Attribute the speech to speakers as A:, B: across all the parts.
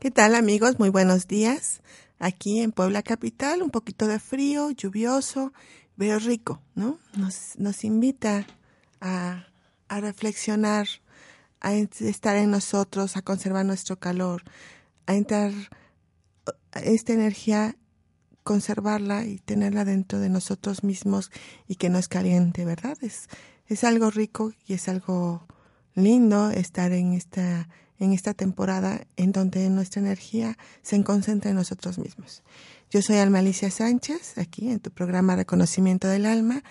A: ¿Qué tal amigos? Muy buenos días. Aquí en Puebla Capital, un poquito de frío, lluvioso, pero rico, ¿no? Nos, nos invita a, a reflexionar, a estar en nosotros, a conservar nuestro calor, a entrar esta energía, conservarla y tenerla dentro de nosotros mismos y que no es caliente, ¿verdad? Es, es algo rico y es algo lindo estar en esta en esta temporada en donde nuestra energía se concentra en nosotros mismos. Yo soy Alma Alicia Sánchez, aquí en tu programa Reconocimiento del Alma.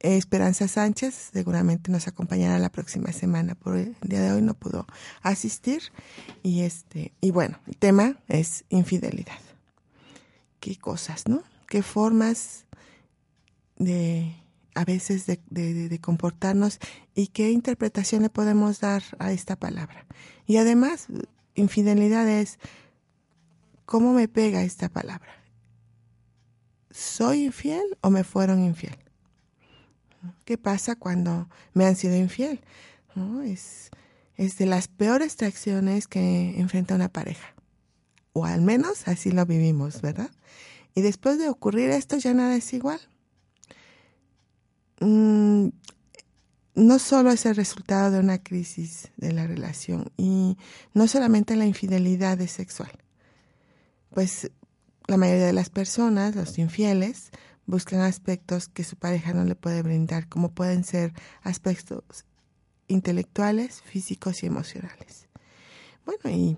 A: Esperanza Sánchez seguramente nos acompañará la próxima semana, por el día de hoy no pudo asistir. Y este, y bueno, el tema es infidelidad. Qué cosas, ¿no? Qué formas de a veces de, comportarnos y qué interpretación le podemos dar a esta palabra. Y además, infidelidad es cómo me pega esta palabra. ¿Soy infiel o me fueron infiel? ¿Qué pasa cuando me han sido infiel? Es, es de las peores traiciones que enfrenta una pareja. O al menos así lo vivimos, ¿verdad? Y después de ocurrir esto ya nada es igual Mm, no solo es el resultado de una crisis de la relación y no solamente la infidelidad es sexual. Pues la mayoría de las personas, los infieles, buscan aspectos que su pareja no le puede brindar, como pueden ser aspectos intelectuales, físicos y emocionales. Bueno, y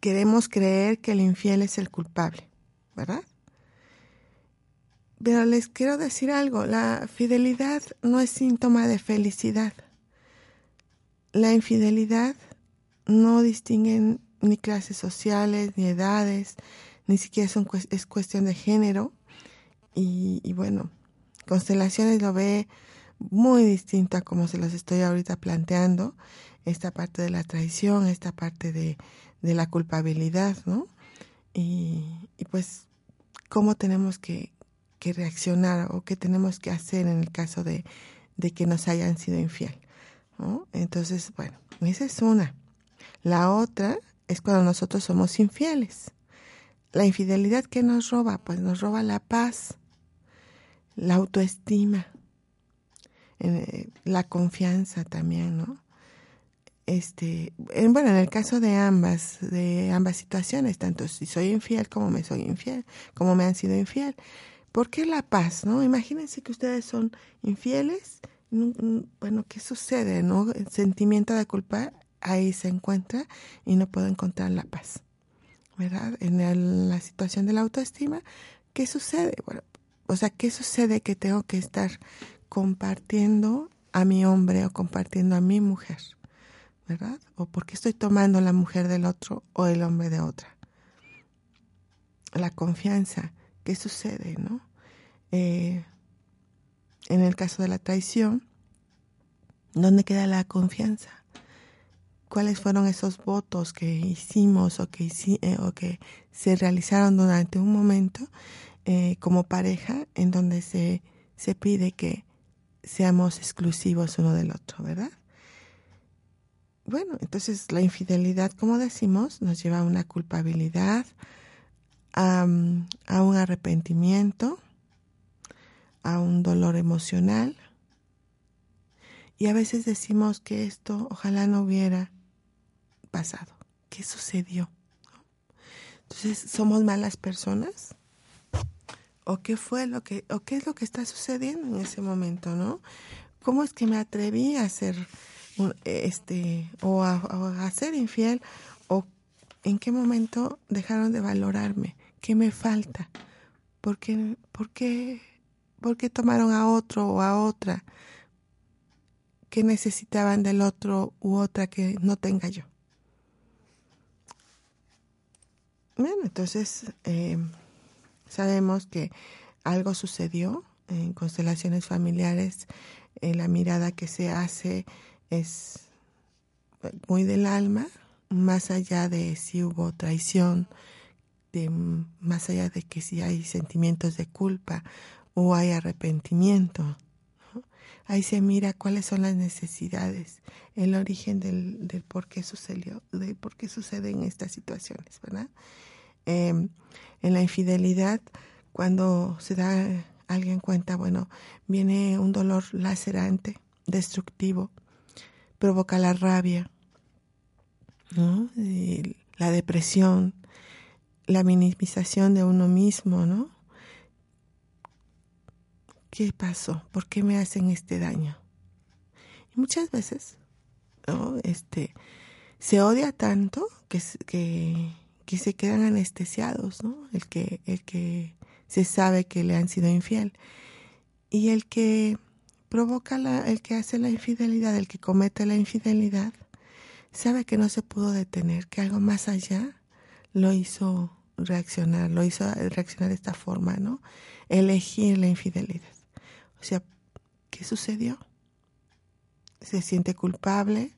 A: queremos creer que el infiel es el culpable, ¿verdad? Pero les quiero decir algo, la fidelidad no es síntoma de felicidad. La infidelidad no distingue ni clases sociales, ni edades, ni siquiera es cuestión de género. Y, bueno, Constelaciones lo ve muy distinto a como se los estoy ahorita planteando, esta parte de la traición, esta parte de, la culpabilidad, ¿no? Y, y pues cómo tenemos que, reaccionar o qué tenemos que hacer en el caso de, que nos hayan sido infiel. Entonces, bueno, esa es una. La otra es cuando nosotros somos infieles. La infidelidad que nos roba, pues nos roba la paz, la autoestima, eh, la confianza también, ¿no? Este, bueno, en el caso de ambas, de ambas situaciones, tanto si soy infiel como me soy infiel, como me han sido infiel, ¿Por qué la paz? ¿No? Imagínense que ustedes son infieles. Bueno, ¿qué sucede? ¿No? El sentimiento de culpa ahí se encuentra y no puedo encontrar la paz. ¿Verdad? En la situación de la autoestima, ¿qué sucede? Bueno, o sea, ¿qué sucede que tengo que estar compartiendo a mi hombre o compartiendo a mi mujer? ¿Verdad? ¿O por qué estoy tomando la mujer del otro o el hombre de otra? La confianza ¿Qué sucede, no? Eh, en el caso de la traición, ¿dónde queda la confianza? ¿Cuáles fueron esos votos que hicimos o que, eh, o que se realizaron durante un momento eh, como pareja en donde se, se pide que, seamos exclusivos uno del otro, ¿verdad? Bueno, entonces la infidelidad, como decimos, nos lleva a una culpabilidad, a, a un arrepentimiento, a un dolor emocional. Y a veces decimos que esto ojalá no hubiera pasado. ¿Qué sucedió? Entonces, ¿somos malas personas? ¿O qué fue lo que, o qué es lo que está sucediendo en ese momento, no? ¿Cómo es que me atreví a ser, este, o a, ser infiel? ¿O en qué momento dejaron de valorarme? ¿Qué me falta? ¿Por qué, por qué, por qué tomaron a otro o a otra que necesitaban del otro u otra que no tenga yo? Bueno, entonces eh, sabemos que algo sucedió en constelaciones familiares. Eh, la mirada que se hace es muy del alma, más allá de si hubo traición, de, más allá de que si hay sentimientos de culpa o hay arrepentimiento. Ahí se mira cuáles son las necesidades, el origen del, del por qué sucedió, de por qué suceden estas situaciones, ¿verdad? Em, en la infidelidad, cuando se da alguien cuenta, bueno, viene un dolor lacerante, destructivo, provoca la rabia, la depresión, la minimización de uno mismo, ¿no? ¿Qué pasó? ¿Por qué me hacen este daño? Y muchas veces, ¿no? Este, se odia tanto que, que que se quedan anestesiados, ¿no? El que, el que se sabe que le han sido infiel. Y el que provoca la, el que hace la infidelidad, el que comete la infidelidad, sabe que no se pudo detener, que algo más allá lo hizo reaccionar, lo hizo reaccionar de esta forma, ¿no? Elegir la infidelidad. O sea, ¿qué sucedió? Se siente culpable,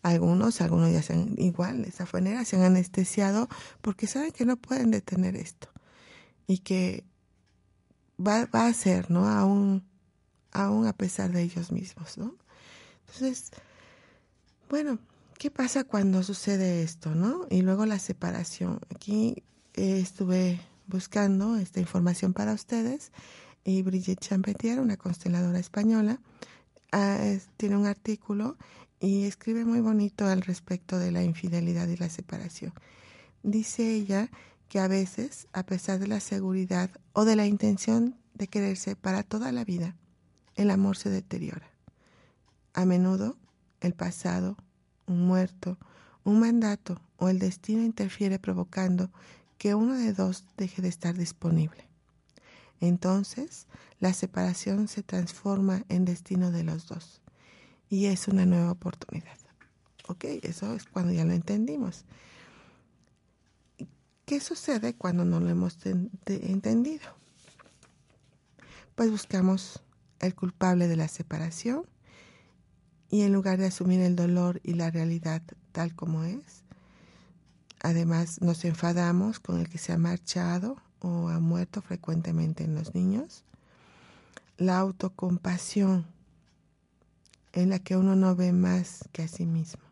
A: algunos, algunos ya sean igual, de esa manera, se han anestesiado porque saben que no pueden detener esto y que va, va a ser, ¿no? Aún, aún a pesar de ellos mismos, ¿no? Entonces, bueno, ¿qué pasa cuando sucede esto, no? Y luego la separación. Aquí eh, estuve buscando esta información para ustedes y Brigitte Champetier, una consteladora española, ah, tiene un artículo y escribe muy bonito al respecto de la infidelidad y la separación. Dice ella que a veces, a pesar de la seguridad o de la intención de quererse para toda la vida, el amor se deteriora. A menudo, el pasado, un muerto, un mandato o el destino interfiere provocando que uno de dos deje de estar disponible. Entonces, la separación se transforma en destino de los dos y es una nueva oportunidad. ¿Ok? Eso es cuando ya lo entendimos. ¿Qué sucede cuando no lo hemos entendido? Pues buscamos el culpable de la separación y en lugar de asumir el dolor y la realidad tal como es, además nos enfadamos con el que se ha marchado o ha muerto frecuentemente en los niños. La autocompasión en la que uno no ve más que a sí mismo.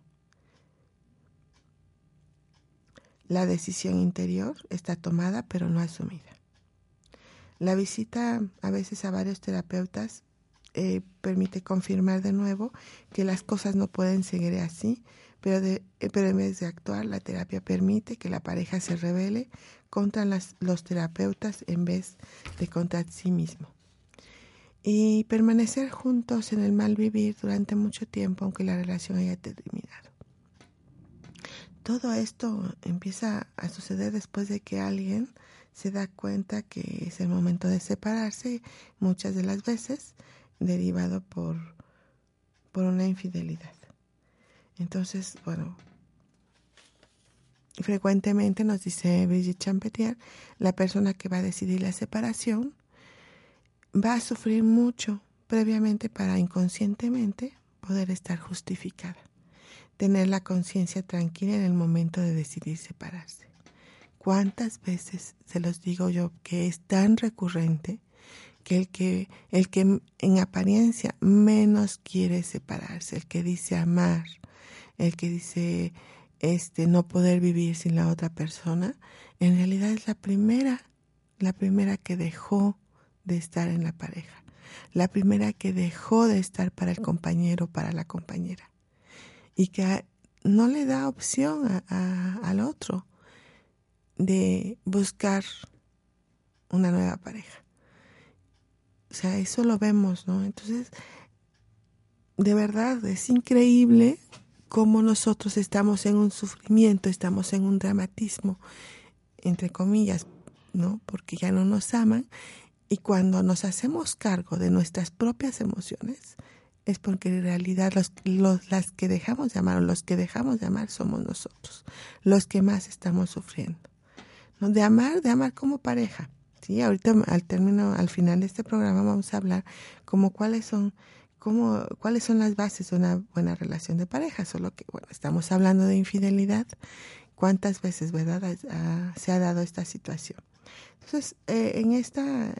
A: La decisión interior está tomada pero no asumida. La visita a veces a varios terapeutas eh, permite confirmar de nuevo que las cosas no pueden seguir así, pero, de, eh, pero en vez de actuar, la terapia permite que la pareja se revele contra los terapeutas en vez de contra sí mismo y permanecer juntos en el mal vivir durante mucho tiempo aunque la relación haya terminado. Todo esto empieza a suceder después de que alguien se da cuenta que es el momento de separarse, muchas de las veces derivado por, por una infidelidad. Entonces, bueno, frecuentemente nos dice Brigitte Champetier, la persona que va a decidir la separación va a sufrir mucho previamente para inconscientemente poder estar justificada, tener la conciencia tranquila en el momento de decidir separarse. ¿Cuántas veces se los digo yo que es tan recurrente que el que el que en apariencia menos quiere separarse, el que dice amar, el que dice este no poder vivir sin la otra persona, en realidad es la primera, la primera que dejó de estar en la pareja, la primera que dejó de estar para el compañero, para la compañera, y que no le da opción al otro de buscar una nueva pareja. O sea, eso lo vemos, ¿no? Entonces, de verdad, es increíble cómo nosotros estamos en un sufrimiento, estamos en un dramatismo, entre comillas, ¿no? Porque ya no nos aman. Y cuando nos hacemos cargo de nuestras propias emociones, es porque en realidad los, los, las que dejamos de amar o los que dejamos de amar somos nosotros, los que más estamos sufriendo. De amar, de amar como pareja. Sí, ahorita al término, al final de este programa vamos a hablar como cuáles son, cuáles son las bases de una buena relación de pareja. Solo que, bueno, estamos hablando de infidelidad. ¿Cuántas veces, verdad, se ha dado esta situación? Entonces, eh, en, esta,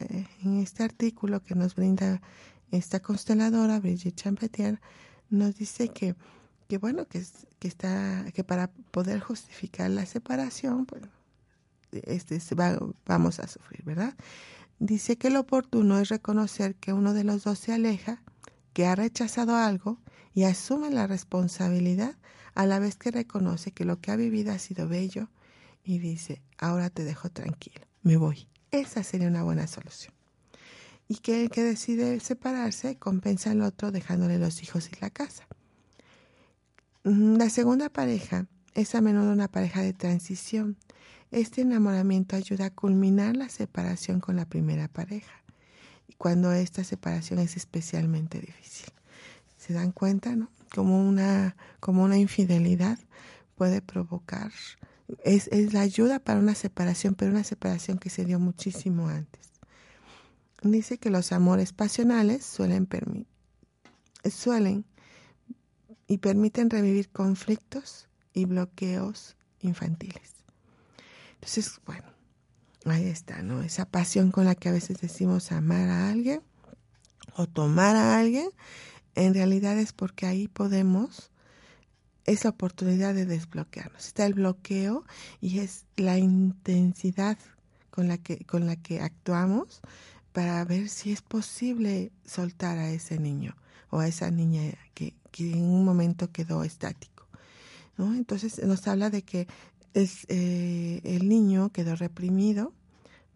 A: en este artículo que nos brinda esta consteladora, Brigitte Champetier, nos dice que, que bueno, que, que, está, que para poder justificar la separación, pues, este, vamos a sufrir, ¿verdad? Dice que lo oportuno es reconocer que uno de los dos se aleja, que ha rechazado algo y asume la responsabilidad a la vez que reconoce que lo que ha vivido ha sido bello y dice, ahora te dejo tranquilo, me voy. Esa sería una buena solución y que el que decide separarse compensa al otro dejándole los hijos y la casa. Mm, la segunda pareja es a menudo una pareja de transición. Este enamoramiento ayuda a culminar la separación con la primera pareja, cuando esta separación es especialmente difícil. ¿Se dan cuenta, no? Como una, como una infidelidad puede provocar, es, es la ayuda para una separación, pero una separación que se dio muchísimo antes dice que los amores pasionales suelen, suelen y permiten revivir conflictos y bloqueos infantiles. Entonces, bueno, ahí está, ¿no? Esa pasión con la que a veces decimos amar a alguien o tomar a alguien, en realidad es porque ahí podemos, esa oportunidad de desbloquearnos. Está el bloqueo y es la intensidad con la que, con la que actuamos para ver si es posible soltar a ese niño o a esa niña que, en un momento quedó estático. ¿no? Entonces nos habla de que es, eh, el niño quedó reprimido,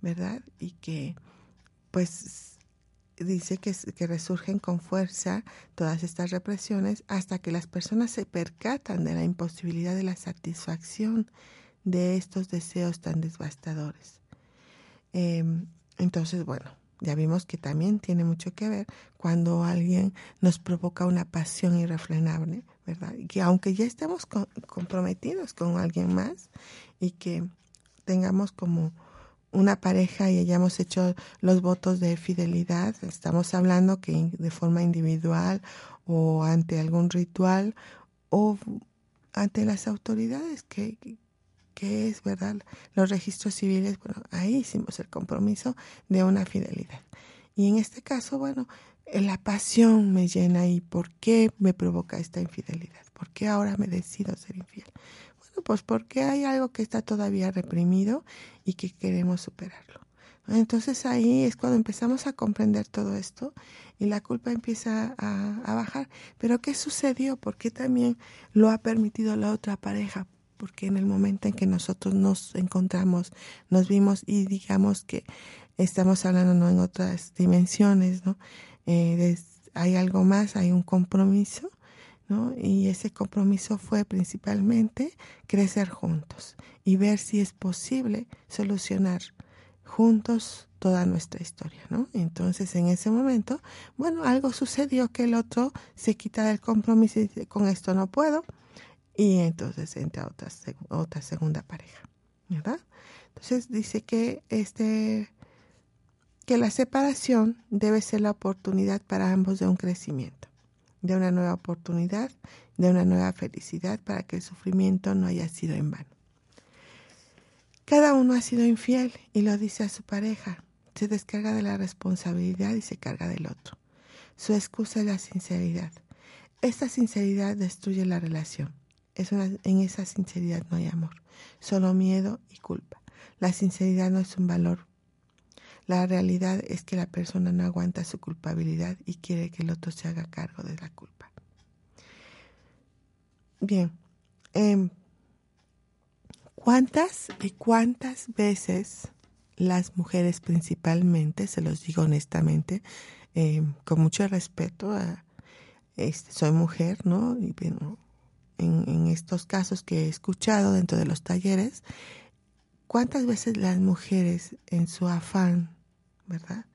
A: ¿verdad? Y que pues dice que, que resurgen con fuerza todas estas represiones hasta que las personas se percatan de la imposibilidad de la satisfacción de estos deseos tan devastadores. Em, entonces, bueno, ya vimos que también tiene mucho que ver cuando alguien nos provoca una pasión irrefrenable, ¿verdad? Y que aunque ya estemos comprometidos con alguien más y que tengamos como una pareja y hayamos hecho los votos de fidelidad, estamos hablando que de forma individual o ante algún ritual o ante las autoridades que, que es, ¿verdad? Los registros civiles, bueno, ahí hicimos el compromiso de una fidelidad. Y en este caso, bueno, la pasión me llena y ¿por qué me provoca esta infidelidad? ¿Por qué ahora me decido ser infiel? Pues porque hay algo que está todavía reprimido y que queremos superarlo. Entonces ahí es cuando empezamos a comprender todo esto y la culpa empieza a, a, bajar. Pero ¿qué sucedió? ¿Por qué también lo ha permitido la otra pareja? porque en el momento en que nosotros nos encontramos, nos vimos y digamos que estamos hablando ¿no? en otras dimensiones, ¿no? Eh, hay algo más, hay un compromiso, Y ese compromiso fue principalmente crecer juntos y ver si es posible solucionar juntos toda nuestra historia, ¿no? Entonces, en ese momento, bueno, algo sucedió que el otro se quita del compromiso y dice, con esto no puedo, y entonces entra otra, otra segunda pareja, ¿verdad? Entonces dice que este que la separación debe ser la oportunidad para ambos de un crecimiento, de una nueva oportunidad, de una nueva felicidad para que el sufrimiento no haya sido en vano. Cada uno ha sido infiel y lo dice a su pareja, se descarga de la responsabilidad y se carga del otro. Su excusa es la sinceridad. Esta sinceridad destruye la relación. en esa sinceridad no hay amor, solo miedo y culpa. La sinceridad no es un valor. La realidad es que la persona no aguanta su culpabilidad y quiere que el otro se haga cargo de la culpa. Bien, em, ¿cuántas y cuántas veces las mujeres principalmente, se los digo honestamente, em, con mucho respeto, este, soy mujer, ¿no? Y bueno, en, en estos casos que he escuchado dentro de los talleres, ¿cuántas veces las mujeres en su afán, ¿verdad?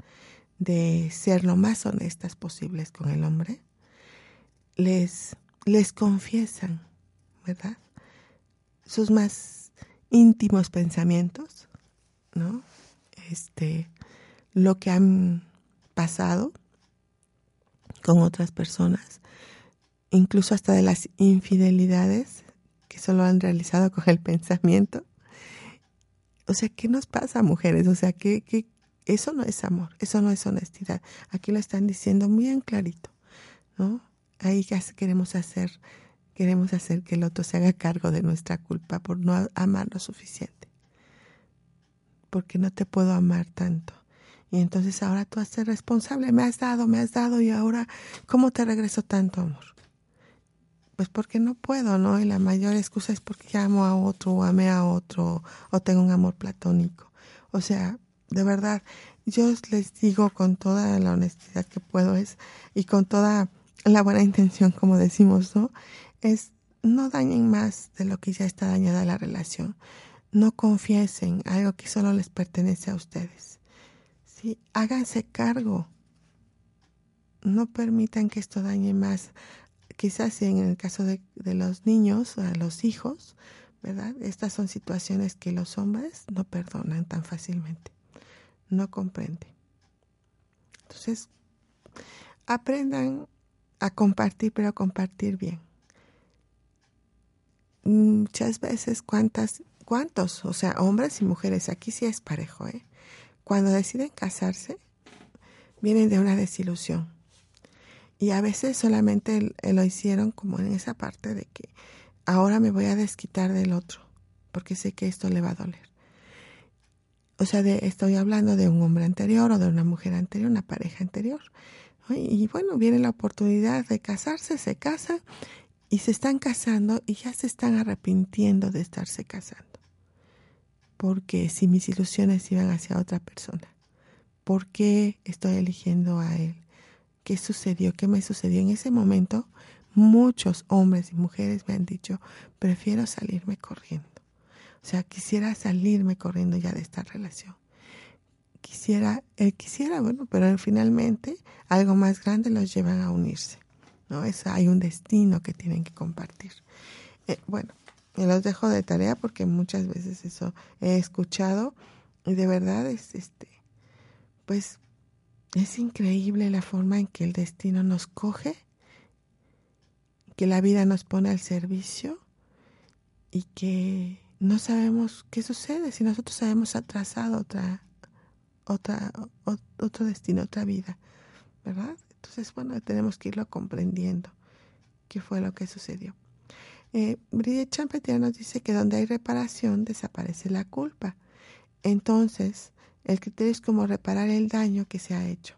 A: De ser lo más honestas posibles con el hombre, les les confiesan, ¿verdad? Sus más íntimos pensamientos, ¿no? Este, lo que han pasado con otras personas, incluso hasta de las infidelidades que solo han realizado con el pensamiento. O sea, ¿qué nos pasa, mujeres? O sea, que, que eso no es amor, eso no es honestidad. Aquí lo están diciendo muy en clarito, ¿no? ahí queremos hacer, queremos hacer que el otro se haga cargo de nuestra culpa por no amar lo suficiente. Porque no te puedo amar tanto. Y entonces ahora tú haces responsable, me has dado, me has dado y ahora, ¿cómo te regreso tanto amor? Pues porque no puedo, ¿no? Y la mayor excusa es porque amo a otro o amé a otro o tengo un amor platónico. O sea, de verdad, yo les digo con toda la honestidad que puedo es y con toda la buena intención, como decimos, ¿no? Es no dañen más de lo que ya está dañada la relación. No confiesen algo que solo les pertenece a ustedes. ¿sí? Háganse cargo. No permitan que esto dañe más. Quizás en el caso de, de los niños, a los hijos, ¿verdad? Estas son situaciones que los hombres no perdonan tan fácilmente. No comprenden. Entonces, aprendan a compartir, pero a compartir bien. Muchas veces, ¿cuántas, cuántos? O sea, hombres y mujeres, aquí sí es parejo, ¿eh? Cuando deciden casarse, vienen de una desilusión. Y a veces solamente lo hicieron como en esa parte de que ahora me voy a desquitar del otro, porque sé que esto le va a doler. O sea, de, estoy hablando de un hombre anterior o de una mujer anterior, una pareja anterior. Y bueno, viene la oportunidad de casarse, se casan y se están casando y ya se están arrepintiendo de estarse casando. Porque si mis ilusiones iban hacia otra persona, ¿por qué estoy eligiendo a él? ¿Qué sucedió? ¿Qué me sucedió? En ese momento, muchos hombres y mujeres me han dicho, prefiero salirme corriendo. O sea, quisiera salirme corriendo ya de esta relación quisiera, él quisiera, bueno, pero finalmente algo más grande los llevan a unirse, ¿no? Es, hay un destino que tienen que compartir. Eh, bueno, los dejo de tarea porque muchas veces eso he escuchado y de verdad es, este, pues, es increíble la forma en que el destino nos coge, que la vida nos pone al servicio y que no sabemos qué sucede si nosotros habíamos atrasado otra otra, otro destino, otra vida, ¿verdad? Entonces, bueno, tenemos que irlo comprendiendo qué fue lo que sucedió. Eh, Brigitte Champetier nos dice que donde hay reparación desaparece la culpa. Entonces, el criterio es como reparar el daño que se ha hecho,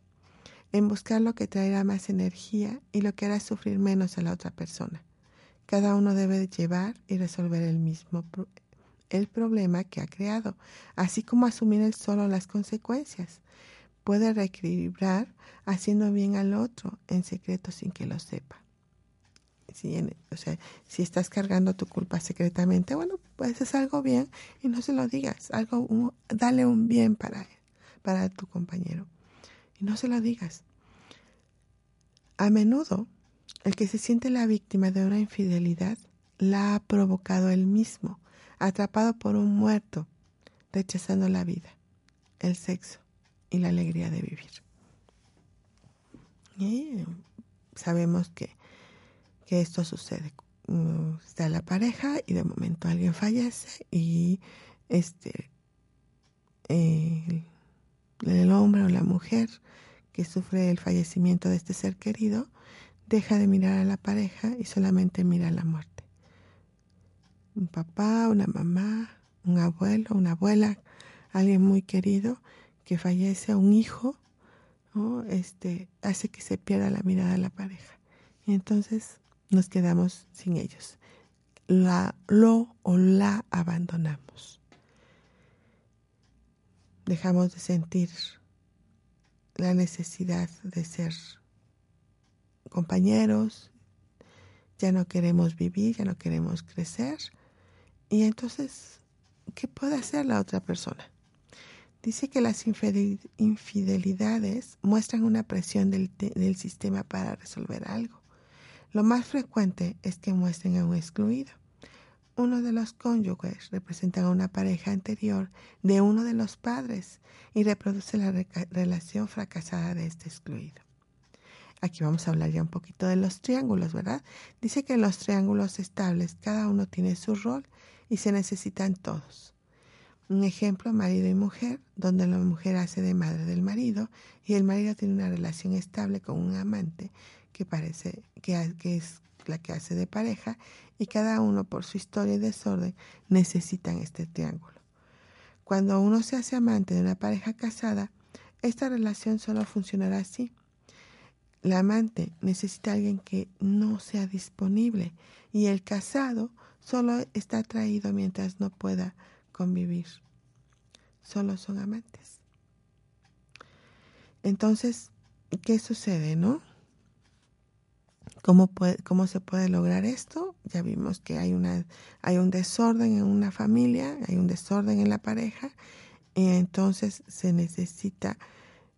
A: en buscar lo que traerá más energía y lo que hará sufrir menos a la otra persona. Cada uno debe llevar y resolver el mismo el problema que ha creado, así como asumir él solo las consecuencias. Puede reequilibrar haciendo bien al otro en secreto sin que lo sepa. Si, o sea, si estás cargando tu culpa secretamente, bueno, pues hacer algo bien y no se lo digas. Algo, dale un bien para para tu compañero. Y no se lo digas. A menudo, el que se siente la víctima de una infidelidad la ha provocado él mismo atrapado por un muerto, rechazando la vida, el sexo y la alegría de vivir. Y sabemos que, que esto sucede. Mm, está la pareja y de momento alguien fallece y este el hombre o la mujer que sufre el fallecimiento de este ser querido deja de mirar a la pareja y solamente mira a la muerte. Un papá, una mamá, un abuelo, una abuela, alguien muy querido que fallece, un hijo, este, hace que se pierda la mirada a la pareja. Y entonces nos quedamos sin ellos. La, lo o la abandonamos. Dejamos de sentir la necesidad de ser compañeros, ya no queremos vivir, ya no queremos crecer. Y entonces, ¿qué puede hacer la otra persona? Dice que las infidelidades muestran una presión del, del, sistema para resolver algo. Lo más frecuente es que muestren a un excluido. Uno de los cónyuges representa a una pareja anterior de uno de los padres y reproduce la relación fracasada de este excluido. Aquí vamos a hablar ya un poquito de los triángulos, ¿verdad? Dice que en los triángulos estables cada uno tiene su rol y se necesitan todos. Un ejemplo, marido y mujer, donde la mujer hace de madre del marido y el marido tiene una relación estable con un amante que parece que, es la que hace de pareja y cada uno por su historia y desorden necesitan este triángulo. Cuando uno se hace amante de una pareja casada, esta relación solo funcionará así la amante necesita a alguien que no sea disponible y el casado solo está atraído mientras no pueda convivir. Solo son amantes. Entonces, ¿qué sucede, no? ¿Cómo, ¿Cómo se puede lograr esto? Ya vimos que hay, una, hay un desorden en una familia, hay un desorden en la pareja, y entonces se necesita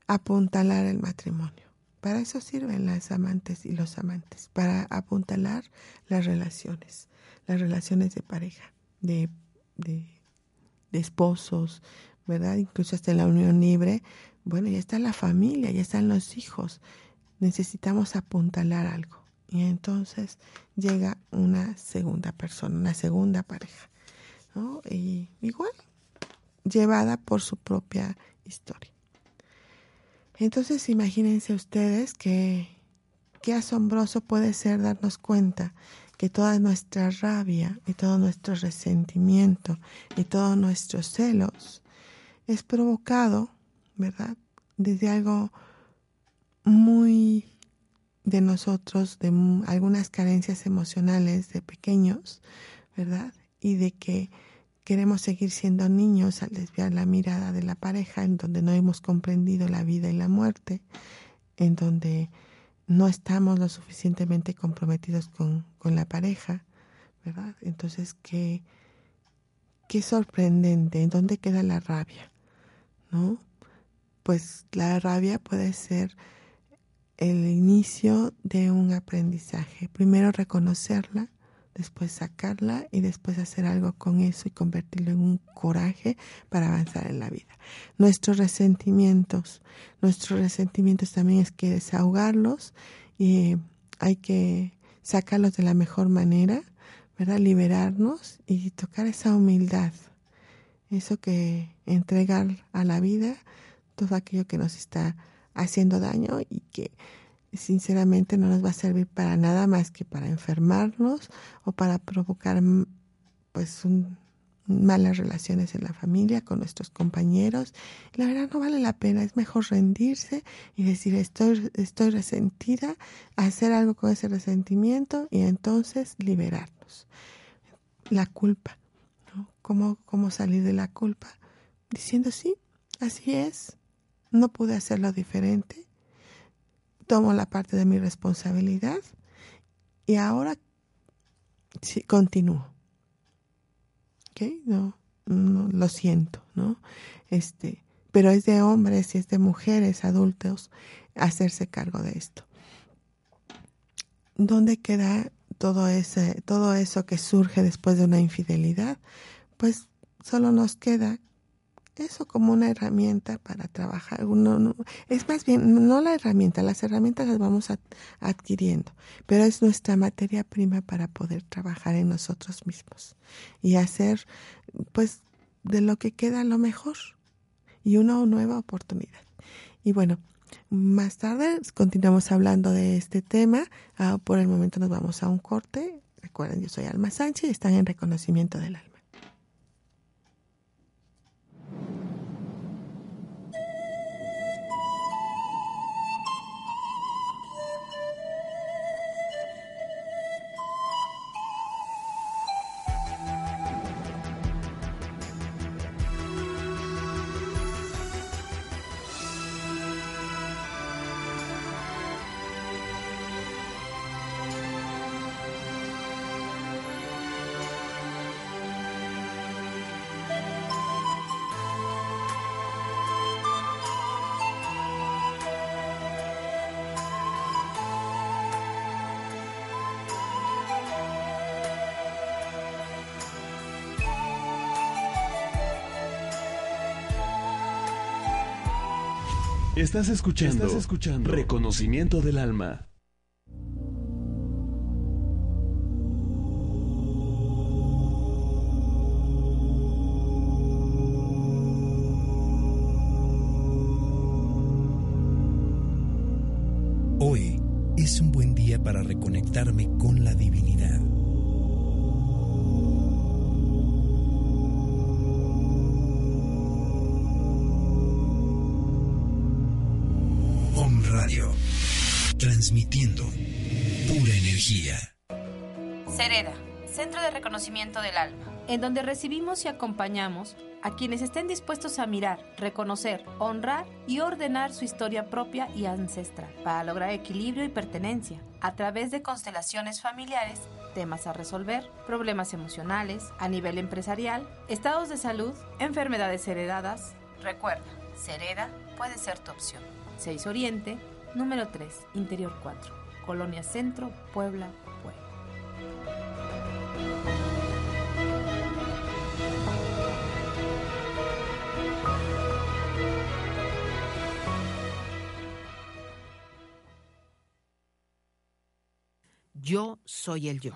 A: apuntalar el matrimonio. Para eso sirven las amantes y los amantes, para apuntalar las relaciones, las relaciones de pareja, de, de, esposos, ¿verdad? Incluso hasta la unión libre. Bueno, ya está la familia, ya están los hijos. Necesitamos apuntalar algo. Y entonces llega una segunda persona, una segunda pareja, ¿no? Y igual, llevada por su propia historia. Entonces imagínense ustedes que qué asombroso puede ser darnos cuenta que toda nuestra rabia y todo nuestro resentimiento y todos nuestros celos es provocado, ¿verdad? Desde algo muy de nosotros, de algunas carencias emocionales de pequeños, ¿verdad? Y de que queremos seguir siendo niños al desviar la mirada de la pareja, en donde no hemos comprendido la vida y la muerte, en donde no estamos lo suficientemente comprometidos con, con la pareja, ¿verdad? Entonces, qué, qué sorprendente, ¿en dónde queda la rabia? ¿No? Pues la rabia puede ser el inicio de un aprendizaje. Primero reconocerla, después sacarla y después hacer algo con eso y convertirlo en un coraje para avanzar en la vida. Nuestros resentimientos, nuestros resentimientos también es que desahogarlos y hay que sacarlos de la mejor manera, ¿verdad? Liberarnos y tocar esa humildad, eso que entregar a la vida todo aquello que nos está haciendo daño y que sinceramente no nos va a servir para nada más que para enfermarnos o para provocar mm, pues malas relaciones en la familia con nuestros compañeros. La verdad no vale la pena, es mejor rendirse y decir estoy, estoy resentida, hacer algo con ese resentimiento y entonces liberarnos. La culpa, ¿no? ¿Cómo, cómo salir de la culpa? Diciendo sí, así es, no pude hacerlo diferente, tomo la parte de mi responsabilidad y ahora sí, continúo. ¿Ok? No, no, lo siento, ¿no? Este, pero es de hombres y es de mujeres adultos hacerse cargo de esto. ¿Dónde queda todo ese, todo eso que surge después de una infidelidad? Pues solo nos queda eso como una herramienta para trabajar. Uno, es más bien, no la herramienta, las herramientas las vamos adquiriendo, pero es nuestra materia prima para poder trabajar en nosotros mismos y hacer, pues, de lo que queda lo mejor. y una nueva oportunidad. Y bueno, más tarde continuamos hablando de este tema. Ah, por el momento nos vamos a un corte. Recuerden, yo soy Alma Sánchez y están en reconocimiento del alma.
B: Estás escuchando, Estás escuchando Reconocimiento del Alma.
C: Hoy es un buen día para reconectarme con la divinidad. Transmitiendo pura energía.
D: Cereda, Centro de Reconocimiento del Alma, en donde recibimos y acompañamos a quienes estén dispuestos a mirar, reconocer, honrar y ordenar su historia propia y ancestral para lograr equilibrio y pertenencia a través de constelaciones familiares, temas a resolver, problemas emocionales, a nivel empresarial, estados de salud, enfermedades heredadas. Recuerda, Cereda puede ser tu opción. 6 Oriente Número 3, Interior 4, Colonia Centro, Puebla, Puebla.
E: Yo soy el yo.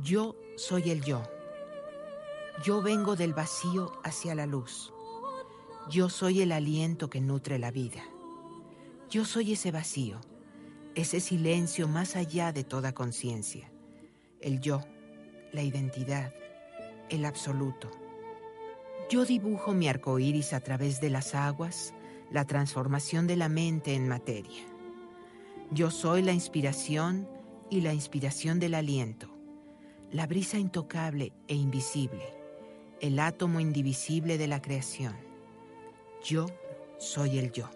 E: Yo soy el yo. Yo vengo del vacío hacia la luz. Yo soy el aliento que nutre la vida. Yo soy ese vacío, ese silencio más allá de toda conciencia. El yo, la identidad, el absoluto. Yo dibujo mi arco iris a través de las aguas, la transformación de la mente en materia. Yo soy la inspiración y la inspiración del aliento, la brisa intocable e invisible, el átomo indivisible de la creación. Yo soy el yo.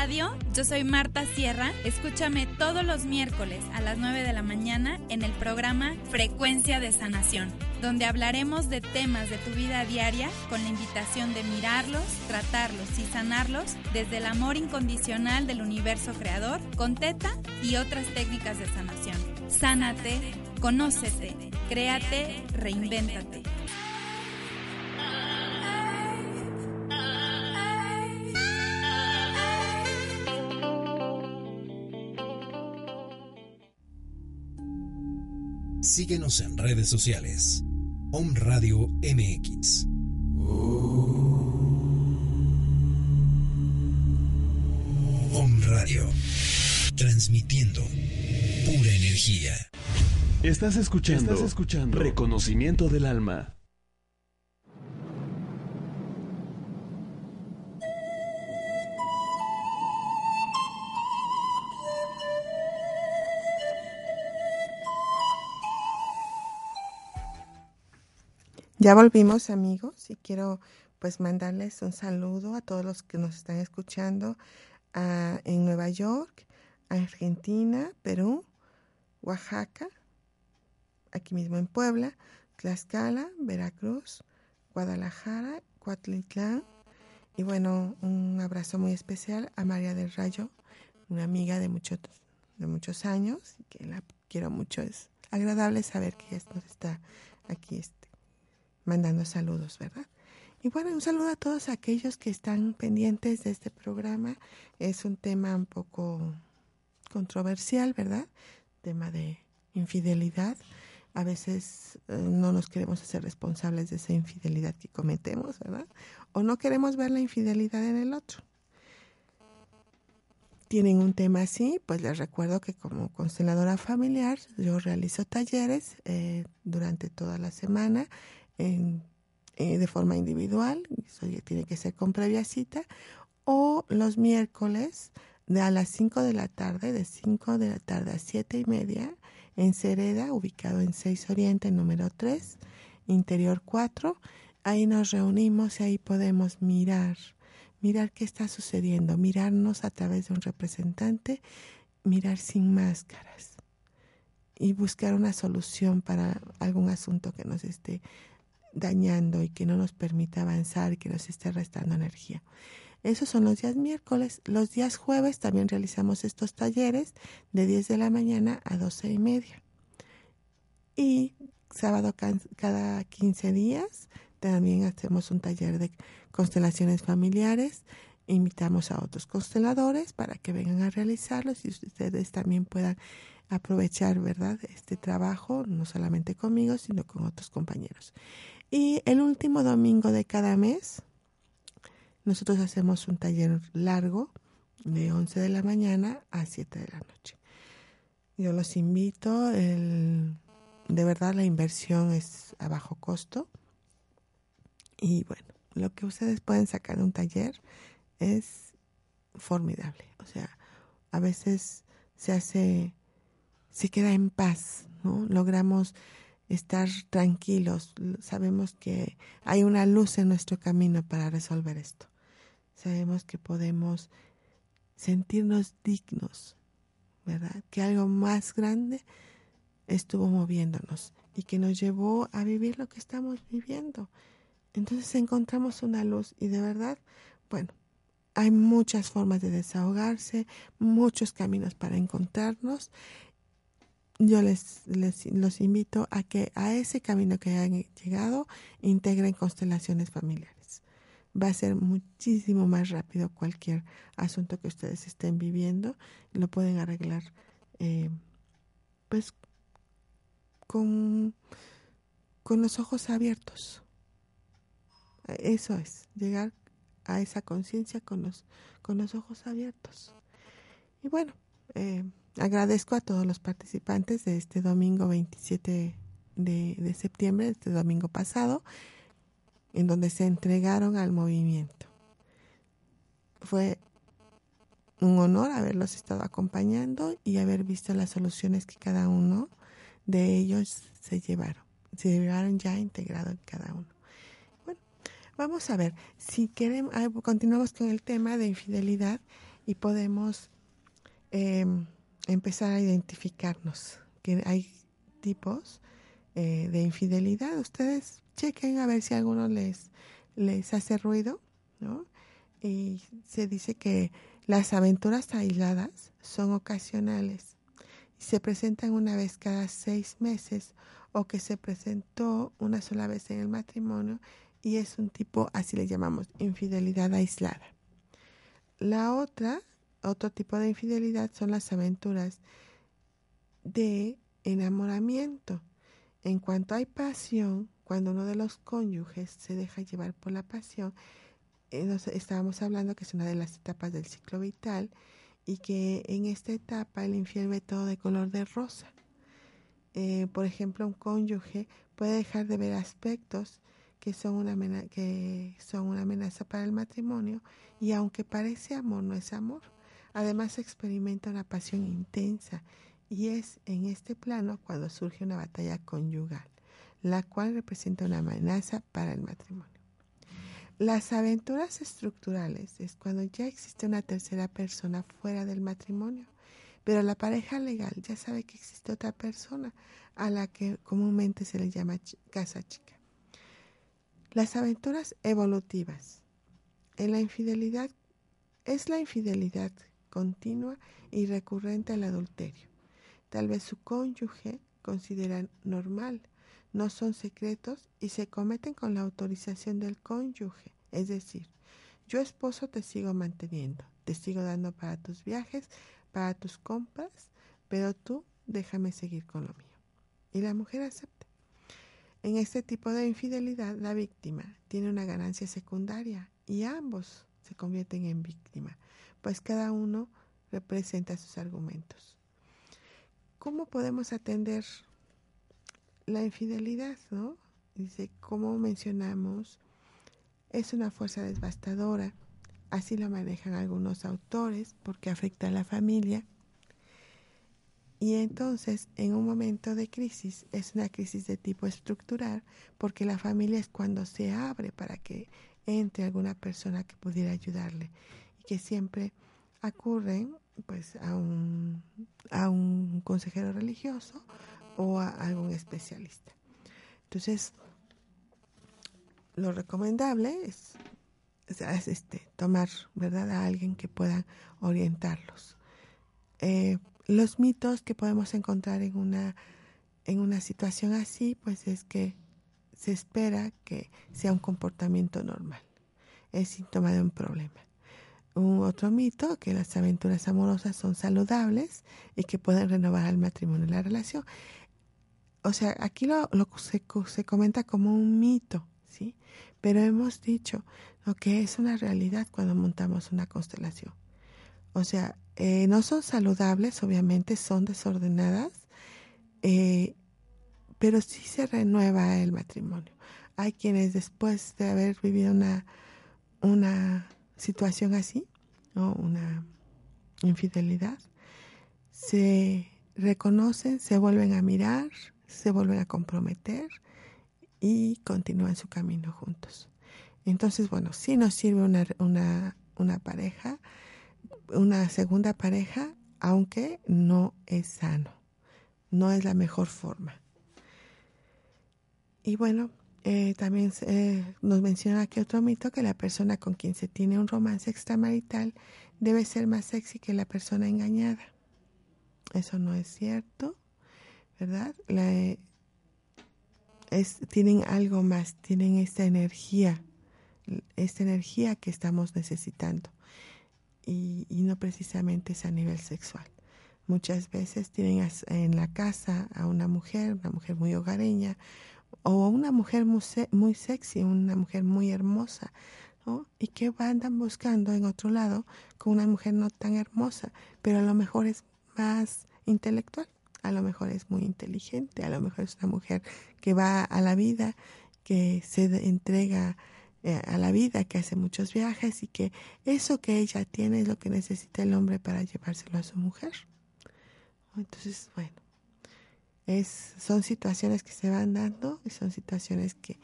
F: Radio, yo soy Marta Sierra. Escúchame todos los miércoles a las 9 de la mañana en el programa Frecuencia de Sanación donde hablaremos de temas de tu vida diaria con la invitación de mirarlos, tratarlos y sanarlos desde el amor incondicional del universo creador con teta y otras técnicas de sanación. Sánate, conócete, créate, reinvéntate.
C: Síguenos en redes sociales. Om Radio MX. Om Radio. Transmitiendo pura energía.
B: Estás escuchando, Estás escuchando Reconocimiento del Alma.
A: Ya volvimos amigos y quiero pues mandarles un saludo a todos los que nos están escuchando en Nueva York, Argentina, Perú, Oaxaca, aquí mismo en Puebla, Tlaxcala, Veracruz, Guadalajara, Coatlitlán y bueno, un abrazo muy especial a María del Rayo, una amiga de muchos de muchos años que la quiero mucho. Es agradable saber que ella nos está aquí mandando saludos, ¿verdad? Y bueno, un saludo a todos aquellos que están pendientes de este programa. Es un tema un poco controversial, ¿verdad? Tema de infidelidad. A veces eh, no nos queremos hacer responsables de esa infidelidad que cometemos, ¿verdad? O no queremos ver la infidelidad en el otro. Tienen un tema así, pues les recuerdo que como consteladora familiar yo realizo talleres eh, durante toda la semana en, eh, de forma individual, eso tiene que ser con previa cita, o los miércoles de a las 5 de la tarde, de 5 de la tarde a 7 y media, en Cereda, ubicado en 6 Oriente, número 3, interior 4. Ahí nos reunimos y ahí podemos mirar, mirar qué está sucediendo, mirarnos a través de un representante, mirar sin máscaras y buscar una solución para algún asunto que nos esté dañando y que no nos permita avanzar y que nos esté restando energía. Esos son los días miércoles. Los días jueves también realizamos estos talleres de 10 de la mañana a 12 y media. Y sábado cada 15 días también hacemos un taller de constelaciones familiares. Invitamos a otros consteladores para que vengan a realizarlos y ustedes también puedan aprovechar, ¿verdad?, este trabajo, no solamente conmigo, sino con otros compañeros. Y el último domingo de cada mes, nosotros hacemos un taller largo de 11 de la mañana a 7 de la noche. Yo los invito, el, de verdad la inversión es a bajo costo y bueno, lo que ustedes pueden sacar de un taller es formidable. O sea, a veces se hace, se queda en paz, ¿no? Logramos estar tranquilos, sabemos que hay una luz en nuestro camino para resolver esto. Sabemos que podemos sentirnos dignos, ¿verdad? Que algo más grande estuvo moviéndonos y que nos llevó a vivir lo que estamos viviendo. Entonces encontramos una luz y de verdad, bueno, hay muchas formas de desahogarse, muchos caminos para encontrarnos yo les, les los invito a que a ese camino que hayan llegado integren constelaciones familiares. Va a ser muchísimo más rápido cualquier asunto que ustedes estén viviendo. Lo pueden arreglar eh, pues con, con los ojos abiertos. Eso es, llegar a esa conciencia con los, con los ojos abiertos. Y bueno, eh, agradezco a todos los participantes de este domingo 27 de, septiembre, este domingo pasado, en donde se entregaron al movimiento. Fue un honor haberlos estado acompañando y haber visto las soluciones que cada uno de ellos se llevaron. Se llevaron ya integrado en cada uno. Bueno, vamos a ver, si queremos, ah, continuamos con el tema de infidelidad y podemos em, empezar a identificarnos, que hay tipos eh, de infidelidad. Ustedes chequen a ver si alguno les, les hace ruido, ¿no? Y se dice que las aventuras aisladas son ocasionales y se presentan una vez cada seis meses o que se presentó una sola vez en el matrimonio y es un tipo, así le llamamos, infidelidad aislada. La otra otro tipo de infidelidad son las aventuras de enamoramiento. En cuanto hay pasión, cuando uno de los cónyuges se deja llevar por la pasión, eh, estábamos hablando que es una de las etapas del ciclo vital y que en esta etapa el infiel ve todo de color de rosa. Eh, por ejemplo, un cónyuge puede dejar de ver aspectos que son, una que son una amenaza para el matrimonio y aunque parece amor, no es amor Además experimenta una pasión intensa y es en este plano cuando surge una batalla conyugal, la cual representa una amenaza para el matrimonio. Las aventuras estructurales es cuando ya existe una tercera persona fuera del matrimonio, pero la pareja legal ya sabe que existe otra persona a la que comúnmente se le llama casa chica. Las aventuras evolutivas. En la infidelidad es la infidelidad continua y recurrente al adulterio. Tal vez su cónyuge considera normal, no son secretos y se cometen con la autorización del cónyuge. Es decir, yo esposo te sigo manteniendo, te sigo dando para tus viajes, para tus compras, pero tú déjame seguir con lo mío. Y la mujer acepta. En este tipo de infidelidad, la víctima tiene una ganancia secundaria y ambos se convierten en víctima, pues cada uno representa sus argumentos. ¿Cómo podemos atender la infidelidad? ¿no? Dice, como mencionamos, es una fuerza devastadora, así la manejan algunos autores, porque afecta a la familia y entonces, en un momento de crisis, es una crisis de tipo estructural, porque la familia es cuando se abre para que entre alguna persona que pudiera ayudarle que siempre acurren pues a un, a un consejero religioso o a algún especialista. Entonces, lo recomendable es, es este, tomar ¿verdad? a alguien que pueda orientarlos. Eh, los mitos que podemos encontrar en una, en una situación así, pues es que se espera que sea un comportamiento normal. Es síntoma de un problema. Un otro mito, que las aventuras amorosas son saludables y que pueden renovar el matrimonio y la relación. O sea, aquí lo, lo se, se, comenta como un mito, ¿sí? Pero hemos dicho lo que es una realidad cuando montamos una constelación. O sea, eh, no son saludables, obviamente son desordenadas, eh, pero sí se renueva el matrimonio. Hay quienes después de haber vivido una, una situación así, o una infidelidad, se reconocen, se vuelven a mirar, se vuelven a comprometer y continúan su camino juntos. Entonces, bueno, sí nos sirve una, una, una pareja una segunda pareja, aunque no es sano, no es la mejor forma. Y bueno, eh, también eh, nos menciona aquí otro mito que la persona con quien se tiene un romance extramarital debe ser más sexy que la persona engañada. Eso no es cierto, ¿verdad? es, tienen algo más, tienen esta energía, esta energía que estamos necesitando y, no precisamente es a nivel sexual. Muchas veces tienen en la casa a una mujer, una mujer muy hogareña, o una mujer muy, muy sexy, una mujer muy hermosa, ¿no? Y que andan buscando en otro lado con una mujer no tan hermosa, pero a lo mejor es más intelectual, a lo mejor es muy inteligente, a lo mejor es una mujer que va a la vida, que se entrega eh, a la vida, que hace muchos viajes y que eso que ella tiene es lo que necesita el hombre para llevárselo a su mujer. Entonces, bueno, es, son situaciones que se van dando y son situaciones que,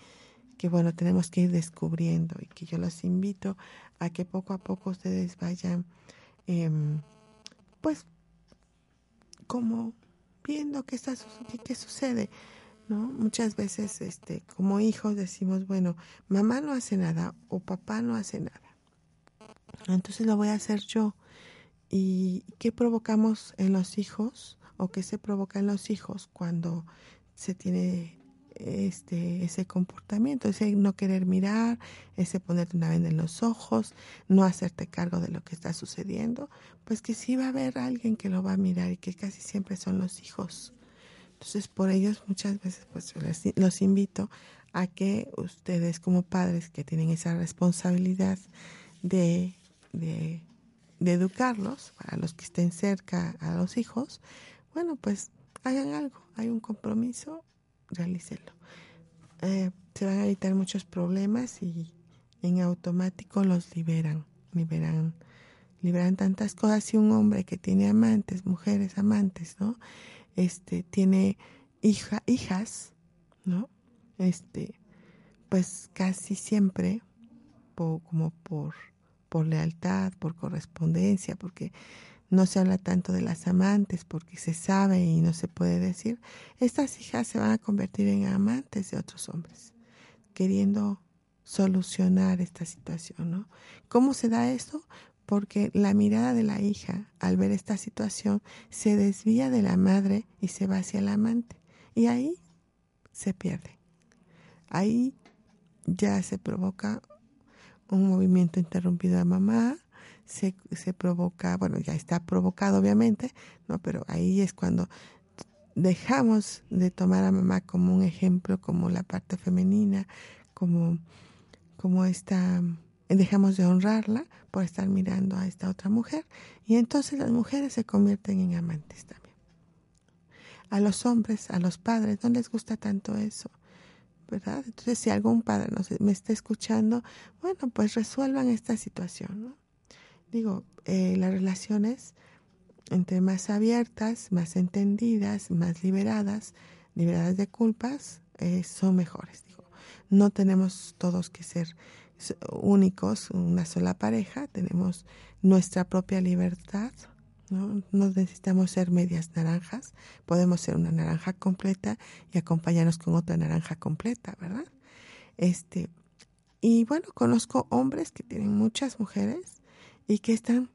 A: que, bueno, tenemos que ir descubriendo y que yo los invito a que poco a poco ustedes vayan, em, pues, como viendo qué, está, qué, qué sucede. ¿no? Muchas veces, este, como hijos decimos, bueno, mamá no hace nada o papá no hace nada. Entonces lo voy a hacer yo. ¿Y qué provocamos en los hijos o qué se provoca en los hijos cuando se tiene este ese comportamiento, ese no querer mirar, ese ponerte una venda en los ojos, no hacerte cargo de lo que está sucediendo, pues que sí va a haber alguien que lo va a mirar y que casi siempre son los hijos. Entonces, por ellos muchas veces pues los invito a que ustedes como padres que tienen esa responsabilidad de, de, educarlos, para los que estén cerca a los hijos, bueno, pues hagan algo, hay un compromiso, realícenlo. Eh, se van a evitar muchos problemas y en automático los liberan, liberan, liberan tantas cosas. Y un hombre que tiene amantes, mujeres amantes, ¿no? este, tiene hija, hijas, ¿no? Este, pues casi siempre, como por, por lealtad, por correspondencia, porque no se habla tanto de las amantes, porque se sabe y no se puede decir, estas hijas se van a convertir en amantes de otros hombres, queriendo solucionar esta situación, ¿no? ¿Cómo se da esto? porque la mirada de la hija al ver esta situación se desvía de la madre y se va hacia el amante. Y ahí se pierde. Ahí ya se provoca un movimiento interrumpido de mamá, se, se provoca, bueno, ya está provocado obviamente, ¿no? Pero ahí es cuando dejamos de tomar a mamá como un ejemplo, como la parte femenina, como, como esta, dejamos de honrarla por estar mirando a esta otra mujer y entonces las mujeres se convierten en amantes también. A los hombres, a los padres, no les gusta tanto eso, ¿verdad? Entonces si algún padre me está escuchando, bueno, pues resuelvan esta situación, ¿no? Digo, eh, las relaciones entre más abiertas, más entendidas, más liberadas, liberadas de culpas, eh, son mejores. Digo, no tenemos todos que ser únicos, una sola pareja, tenemos nuestra propia libertad, ¿no? no necesitamos ser medias naranjas, podemos ser una naranja completa y acompañarnos con otra naranja completa, ¿verdad? Este, y bueno, conozco hombres que tienen muchas mujeres y que están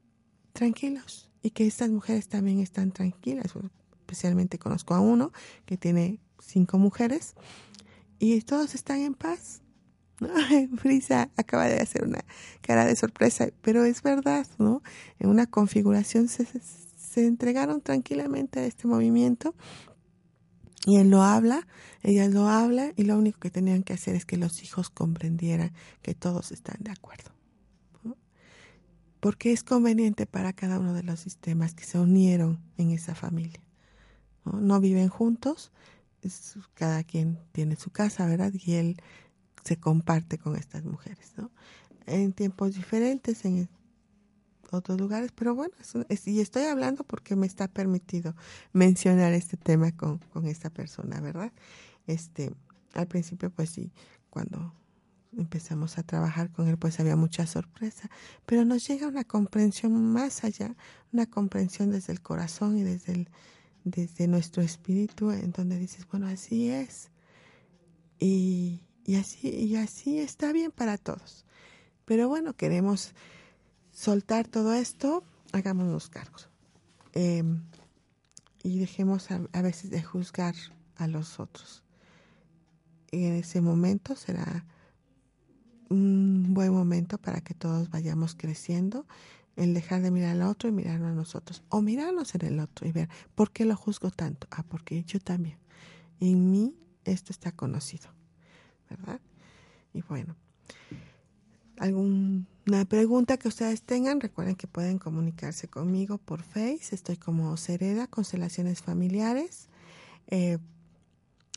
A: tranquilos y que estas mujeres también están tranquilas. Especialmente conozco a uno que tiene cinco mujeres y todos están en paz. Frisa acaba de hacer una cara de sorpresa, pero es verdad, ¿no? En una configuración se, se entregaron tranquilamente a este movimiento y él lo habla, ella lo habla y lo único que tenían que hacer es que los hijos comprendieran que todos están de acuerdo porque es conveniente para cada uno de los sistemas que se unieron en esa familia. No, viven juntos, cada quien tiene su casa, ¿verdad? Y él se comparte con estas mujeres, ¿no? En tiempos diferentes, en otros lugares, pero bueno, y estoy hablando porque me está permitido mencionar este tema con, con esta persona, ¿verdad? Este, al principio, pues sí, cuando empezamos a trabajar con él, pues había mucha sorpresa, pero nos llega una comprensión más allá, una comprensión desde el corazón y desde, el, desde nuestro espíritu, en donde dices, bueno, así es. Y, y, así, y así está bien para todos. Pero bueno, queremos soltar todo esto, hagámonos cargos. Em, y dejemos a, a veces de juzgar a los otros. Y en ese momento será un buen momento para que todos vayamos creciendo, el dejar de mirar al otro y mirarnos a nosotros, o mirarnos en el otro y ver, ¿por qué lo juzgo tanto? Ah, porque yo también. En mí esto está conocido, ¿verdad? Y bueno, alguna pregunta que ustedes tengan, recuerden que pueden comunicarse conmigo por Face, estoy como Cereda, Constelaciones Familiares. Eh,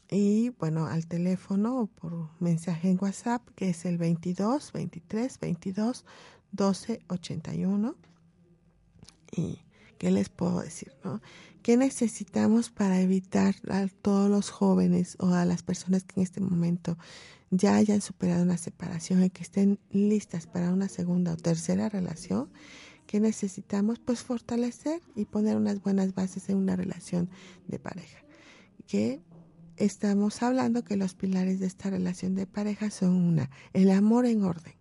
A: y bueno, al teléfono o por mensaje en WhatsApp, que es el 22 23 22 12 81. ¿Y qué les puedo decir? No? ¿Qué necesitamos para evitar a todos los jóvenes o a las personas que en este momento ya hayan superado una separación y que estén listas para una segunda o tercera relación? ¿Qué necesitamos? Pues fortalecer y poner unas buenas bases en una relación de pareja. Que estamos hablando que los pilares de esta relación de pareja son una, el amor en orden,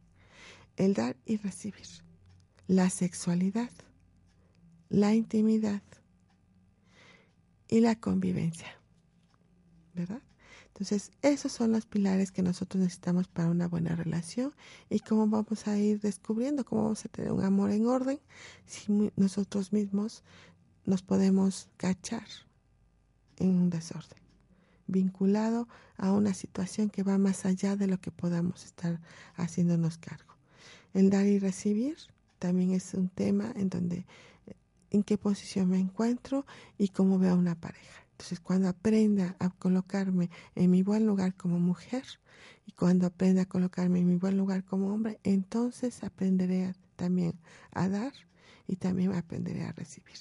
A: el dar y recibir, la sexualidad, la intimidad y la convivencia. ¿Verdad? Entonces, esos son los pilares que nosotros necesitamos para una buena relación y cómo vamos a ir descubriendo, cómo vamos a tener un amor en orden si nosotros mismos nos podemos cachar en un desorden vinculado a una situación que va más allá de lo que podamos estar haciéndonos cargo. El dar y recibir también es un tema en donde en qué posición me encuentro y cómo veo a una pareja. Entonces, cuando aprenda a colocarme en mi buen lugar como mujer y cuando aprenda a colocarme en mi buen lugar como hombre, entonces aprenderé también a dar y también aprenderé a recibir.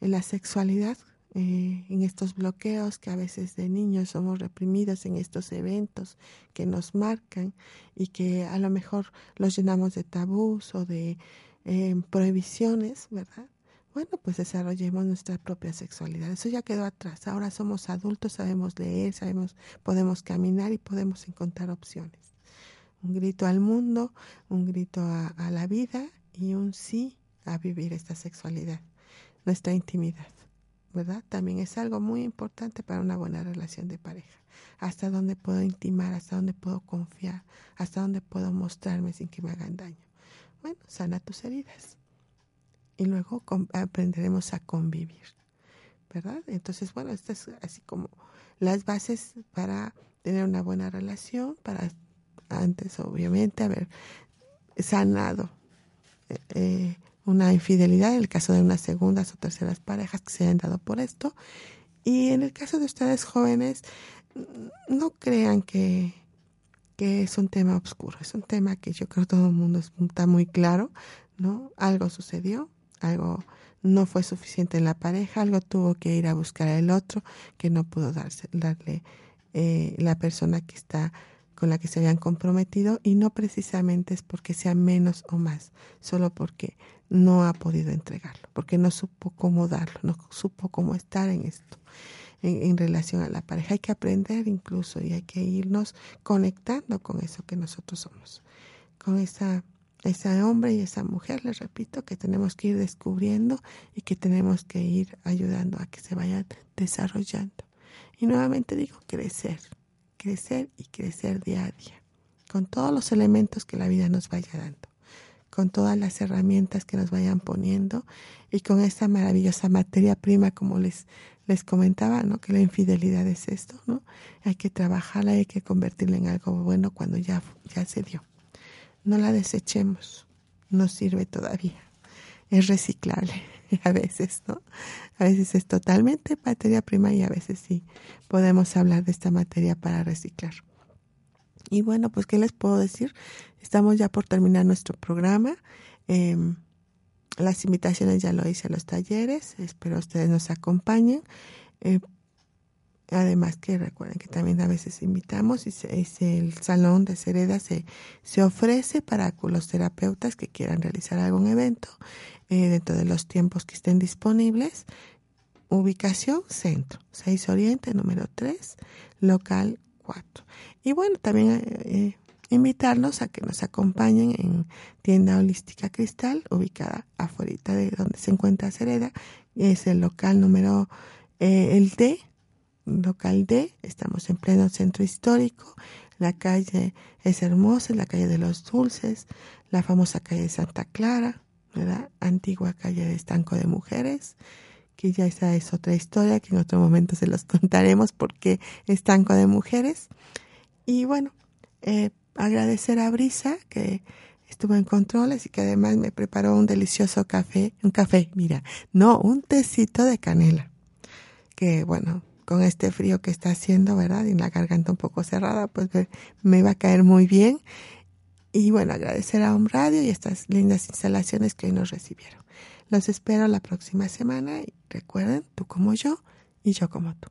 A: En la sexualidad, eh, en estos bloqueos que a veces de niños somos reprimidos en estos eventos que nos marcan y que a lo mejor los llenamos de tabús o de eh, prohibiciones, ¿verdad? Bueno, pues desarrollemos nuestra propia sexualidad. Eso ya quedó atrás. Ahora somos adultos, sabemos leer, sabemos, podemos caminar y podemos encontrar opciones. Un grito al mundo, un grito a la vida y un sí a vivir esta sexualidad, nuestra intimidad, ¿verdad? También es algo muy importante para una buena relación de pareja. Hasta dónde puedo intimar, hasta dónde puedo confiar, hasta dónde puedo mostrarme sin que me hagan daño. Bueno, sana tus heridas. Y luego aprenderemos a convivir, ¿verdad? Entonces, bueno, esto es así como las bases para tener una buena relación, para antes, obviamente, haber sanado eh, eh, una infidelidad, en el caso de unas segundas o terceras parejas que se hayan dado por esto. Y en el caso de ustedes jóvenes, no crean que, que es un tema oscuro, es un tema que yo creo todo el mundo está muy claro, ¿no? Algo sucedió, algo no fue suficiente en la pareja, algo tuvo que ir a buscar al otro que no pudo darle eh, la persona que está con la que se habían comprometido y no precisamente es porque sea menos o más, solo porque no ha podido entregarlo, porque no supo cómo darlo, no supo cómo estar en esto, en, relación a la pareja. Hay que aprender incluso y hay que irnos conectando con eso que nosotros somos, con esa, ese hombre y esa mujer, les repito, que tenemos que ir descubriendo y que tenemos que ir ayudando a que se vayan desarrollando. Y nuevamente digo, crecer, crecer y crecer día a día, con todos los elementos que la vida nos vaya dando, con todas las herramientas que nos vayan poniendo y con esa maravillosa materia prima, como les, les comentaba, ¿no? que la infidelidad es esto, ¿no? Hay que trabajarla y hay que convertirla en algo bueno cuando ya, ya se dio. No la desechemos, no sirve todavía, es reciclable a veces, ¿no? A veces es totalmente materia prima y a veces sí podemos hablar de esta materia para reciclar. Y bueno, pues ¿qué les puedo decir? Estamos ya por terminar nuestro programa. Em, las invitaciones ya lo hice a los talleres, espero ustedes nos acompañen. Eh, además que recuerden que también a veces invitamos y el salón de Cereda se, se ofrece para los terapeutas que quieran realizar algún evento eh, dentro de los tiempos que estén disponibles. Ubicación centro, 6 Oriente, número 3, local 4. Y bueno, también eh, eh, invitarlos a que nos acompañen en Tienda Holística Cristal, ubicada afuera de donde se encuentra Cereda. Es el local número, el D, local D. Estamos en pleno centro histórico. La calle es hermosa, es la calle de los Dulces, la famosa calle de Santa Clara, ¿verdad? Antigua calle de estanco de mujeres, que ya esa es otra historia que en otro momento se los contaremos porque estanco de mujeres. Y bueno, eh, agradecer a Brisa que estuvo en controles y que además me preparó un delicioso café, un café, mira, no, un tecito de canela, que bueno, con este frío que está haciendo, ¿verdad? Y la garganta un poco cerrada, pues me va a caer muy bien y bueno, agradecer a un Radio y estas lindas instalaciones que hoy nos recibieron. Los espero la próxima semana y recuerden, tú como yo y yo como tú.